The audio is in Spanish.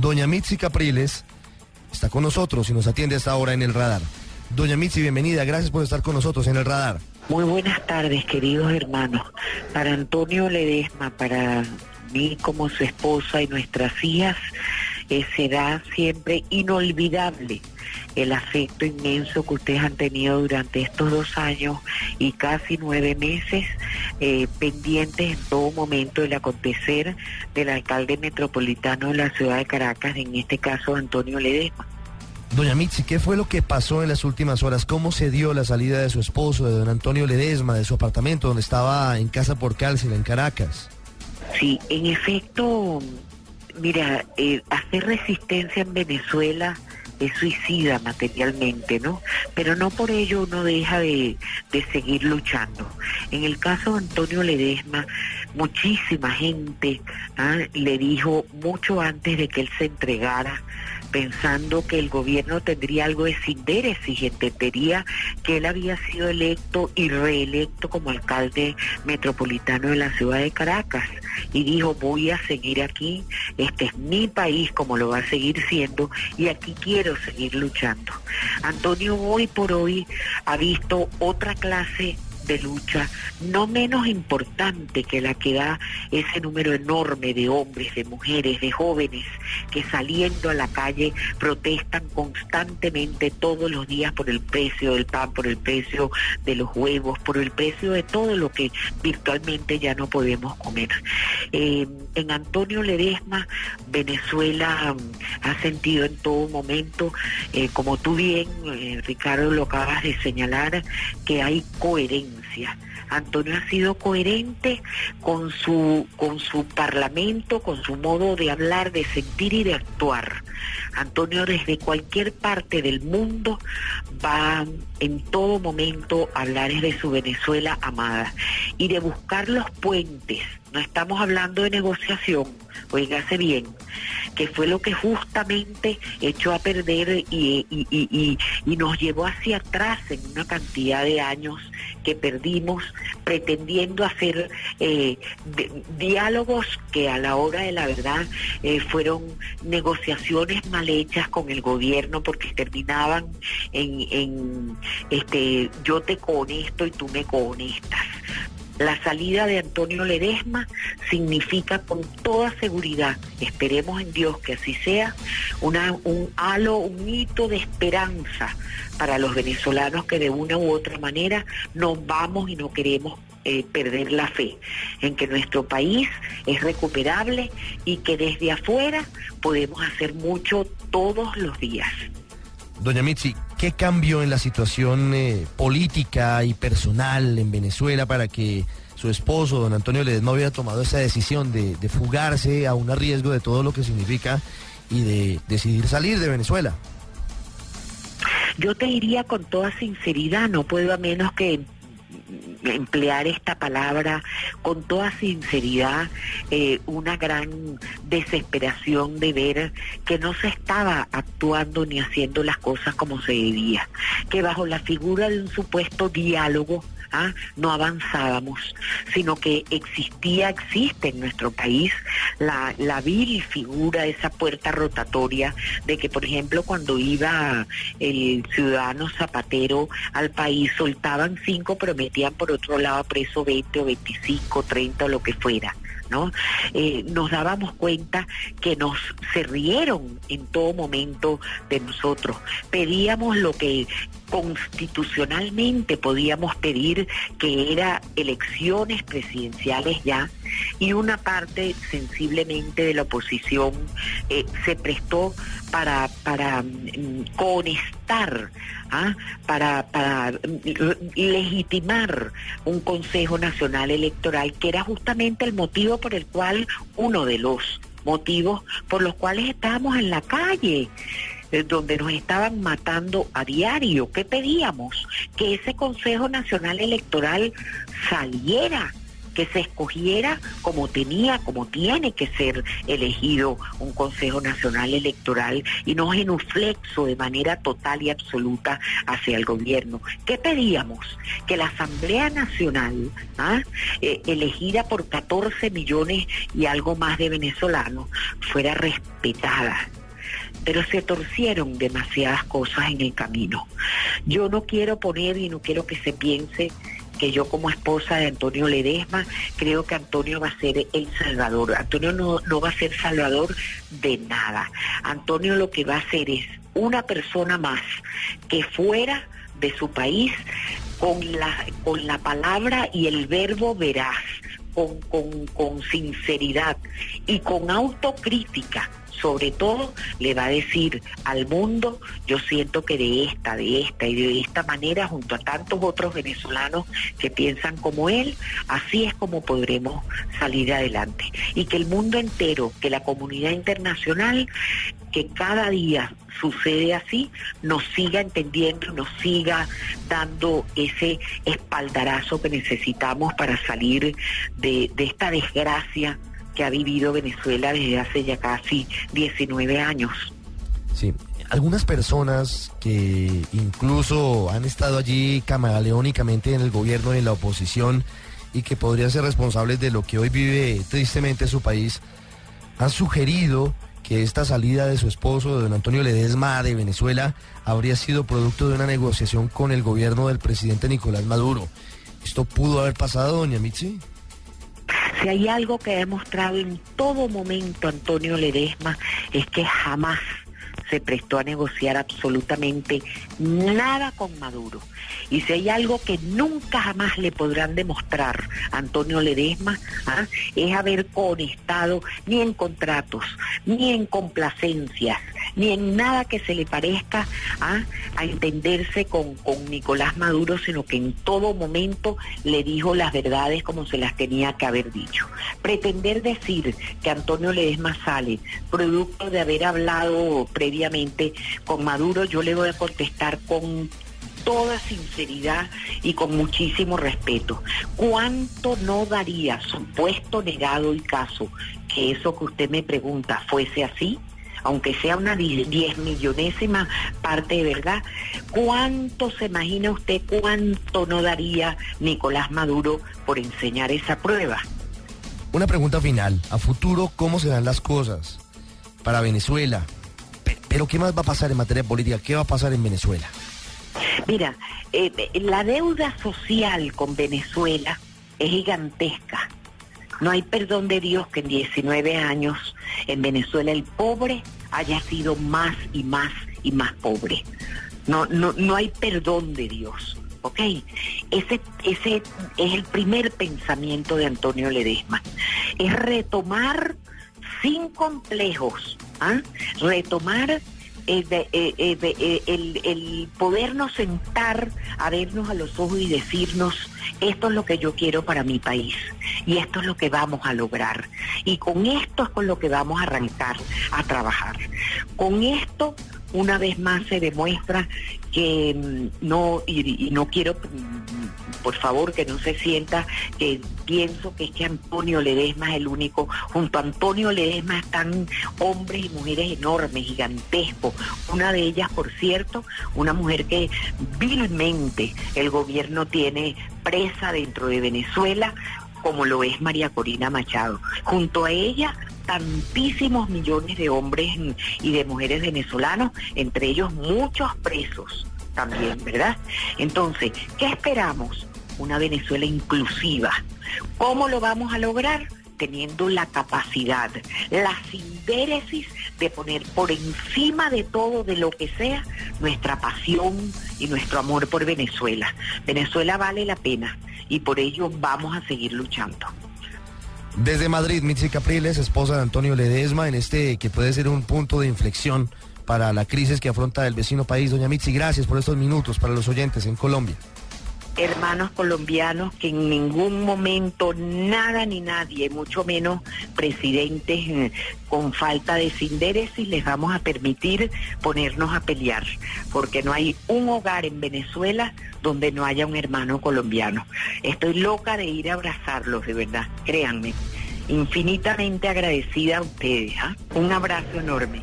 Doña Mitzi Capriles está con nosotros y nos atiende hasta ahora en el radar. Doña Mitzi, bienvenida, gracias por estar con nosotros en el radar. Muy buenas tardes, queridos hermanos. Para Antonio Ledesma, para mí como su esposa y nuestras hijas, eh, será siempre inolvidable el afecto inmenso que ustedes han tenido durante estos dos años y casi nueve meses eh, pendientes en todo momento del acontecer del alcalde metropolitano de la ciudad de Caracas, en este caso Antonio Ledesma. Doña Mitzi, ¿qué fue lo que pasó en las últimas horas? ¿Cómo se dio la salida de su esposo, de don Antonio Ledesma, de su apartamento donde estaba en casa por cárcel en Caracas? Sí, en efecto, mira, eh, hacer resistencia en Venezuela es suicida materialmente, ¿no? Pero no por ello uno deja de, de, seguir luchando. En el caso de Antonio Ledesma, muchísima gente ¿ah? le dijo mucho antes de que él se entregara pensando que el gobierno tendría algo de y entendería que él había sido electo y reelecto como alcalde metropolitano de la ciudad de Caracas y dijo voy a seguir aquí, este es mi país como lo va a seguir siendo y aquí quiero seguir luchando. Antonio hoy por hoy ha visto otra clase de lucha no menos importante que la que da ese número enorme de hombres, de mujeres, de jóvenes que saliendo a la calle protestan constantemente todos los días por el precio del pan, por el precio de los huevos, por el precio de todo lo que virtualmente ya no podemos comer. Eh, en Antonio Ledesma, Venezuela um, ha sentido en todo momento, eh, como tú bien, eh, Ricardo, lo acabas de señalar, que hay coherencia. Antonio ha sido coherente con su, con su parlamento, con su modo de hablar, de sentir y de actuar. Antonio desde cualquier parte del mundo va en todo momento a hablar de su Venezuela amada y de buscar los puentes. No estamos hablando de negociación, oígase bien, que fue lo que justamente echó a perder y, nos llevó hacia atrás en una cantidad de años que perdimos pretendiendo hacer eh, diálogos que a la hora de la verdad eh, fueron negociaciones mal hechas con el gobierno porque terminaban en, en este yo te conecto y tú me conectas la salida de Antonio Ledesma significa con toda seguridad, esperemos en Dios que así sea, un halo, un hito de esperanza para los venezolanos que de una u otra manera nos vamos y no queremos eh, perder la fe en que nuestro país es recuperable y que desde afuera podemos hacer mucho todos los días. Doña Mitzi, ¿qué cambió en la situación eh, política y personal en Venezuela para que su esposo, don Antonio Ledesma, hubiera tomado esa decisión de, fugarse a un riesgo de todo lo que significa y de decidir salir de Venezuela? Yo te diría con toda sinceridad, no puedo a menos que emplear esta palabra con toda sinceridad, eh, una gran desesperación de ver que no se estaba actuando ni haciendo las cosas como se debía, que bajo la figura de un supuesto diálogo ¿Ah? no avanzábamos, sino que existía, existe en nuestro país la, vil figura, esa puerta rotatoria de que, por ejemplo, cuando iba el ciudadano zapatero al país, soltaban cinco, pero metían por otro lado preso 20 o 25, 30 o lo que fuera. ¿no? Eh, nos dábamos cuenta que nos se rieron en todo momento de nosotros. Pedíamos lo que constitucionalmente podíamos pedir, que era elecciones presidenciales ya, y una parte sensiblemente de la oposición eh, se prestó para, para ¿ah? para, para mm, legitimar un Consejo Nacional Electoral, que era justamente el motivo por el cual, uno de los motivos por los cuales estábamos en la calle eh, donde nos estaban matando a diario. ¿Qué pedíamos? Que ese Consejo Nacional Electoral saliera que se escogiera como tenía, como tiene que ser elegido un Consejo Nacional Electoral y no genuflexo de manera total y absoluta hacia el gobierno. ¿Qué pedíamos? Que la Asamblea Nacional, ¿ah? eh, elegida por 14 millones y algo más de venezolanos, fuera respetada pero se torcieron demasiadas cosas en el camino. Yo no quiero poner y no quiero que se piense que yo como esposa de Antonio Ledesma creo que Antonio va a ser el salvador. Antonio no, no va a ser salvador de nada. Antonio lo que va a hacer es una persona más que fuera de su país con la, con la palabra y el verbo veraz, con, con, con sinceridad y con autocrítica sobre todo le va a decir al mundo, yo siento que de esta, de esta y de esta manera, junto a tantos otros venezolanos que piensan como él, así es como podremos salir adelante. Y que el mundo entero, que la comunidad internacional, que cada día sucede así, nos siga entendiendo, nos siga dando ese espaldarazo que necesitamos para salir de, de esta desgracia que ha vivido Venezuela desde hace ya casi 19 años. Sí, algunas personas que incluso han estado allí camaleónicamente en el gobierno y en la oposición y que podrían ser responsables de lo que hoy vive tristemente su país, han sugerido que esta salida de su esposo, de don Antonio Ledesma, de Venezuela, habría sido producto de una negociación con el gobierno del presidente Nicolás Maduro. ¿Esto pudo haber pasado, doña Mitzi? Si hay algo que ha demostrado en todo momento Antonio Ledesma es que jamás se prestó a negociar absolutamente nada con Maduro. Y si hay algo que nunca jamás le podrán demostrar Antonio Ledesma, ¿ah? es haber conectado ni en contratos, ni en complacencias, ni en nada que se le parezca ¿ah? a entenderse con, con Nicolás Maduro, sino que en todo momento le dijo las verdades como se las tenía que haber dicho. Pretender decir que Antonio Ledesma sale producto de haber hablado previamente con Maduro, yo le voy a contestar con toda sinceridad y con muchísimo respeto. ¿Cuánto no daría, supuesto negado el caso, que eso que usted me pregunta fuese así? Aunque sea una diez millonésima parte de verdad, ¿cuánto se imagina usted cuánto no daría Nicolás Maduro por enseñar esa prueba? Una pregunta final. A futuro, ¿cómo se dan las cosas para Venezuela? Pero ¿qué más va a pasar en materia política? ¿Qué va a pasar en Venezuela? Mira, eh, la deuda social con Venezuela es gigantesca. No hay perdón de Dios que en 19 años en Venezuela el pobre haya sido más y más y más pobre. No, no, no hay perdón de Dios. ¿ok? Ese, ese es el primer pensamiento de Antonio Ledesma. Es retomar sin complejos, ¿ah? retomar eh, eh, eh, el, el, podernos sentar a vernos a los ojos y decirnos, esto es lo que yo quiero para mi país y esto es lo que vamos a lograr. Y con esto es con lo que vamos a arrancar a trabajar. Con esto una vez más se demuestra que mm, no, y, no quiero, mm, por favor, que no se sienta que pienso que es que Antonio Ledesma es el único, junto a Antonio Ledesma están hombres y mujeres enormes, gigantescos, una de ellas, por cierto, una mujer que vilmente el gobierno tiene presa dentro de Venezuela, como lo es María Corina Machado. Junto a ella, tantísimos millones de hombres y de mujeres venezolanos, entre ellos muchos presos también, ¿verdad? Entonces, ¿qué esperamos? Una Venezuela inclusiva. ¿Cómo lo vamos a lograr? Teniendo la capacidad, la sindéresis de poner por encima de todo, de lo que sea, nuestra pasión y nuestro amor por Venezuela. Venezuela vale la pena y por ello vamos a seguir luchando. Desde Madrid, Mitzi Capriles, esposa de Antonio Ledesma, en este que puede ser un punto de inflexión para la crisis que afronta el vecino país. Doña Mitzi, gracias por estos minutos para los oyentes en Colombia. Hermanos colombianos que en ningún momento nada ni nadie, mucho menos presidentes eh, con falta de sinderesis, les vamos a permitir ponernos a pelear, porque no hay un hogar en Venezuela donde no haya un hermano colombiano. Estoy loca de ir a abrazarlos, de verdad, créanme. Infinitamente agradecida a ustedes. ¿ah? Un abrazo enorme.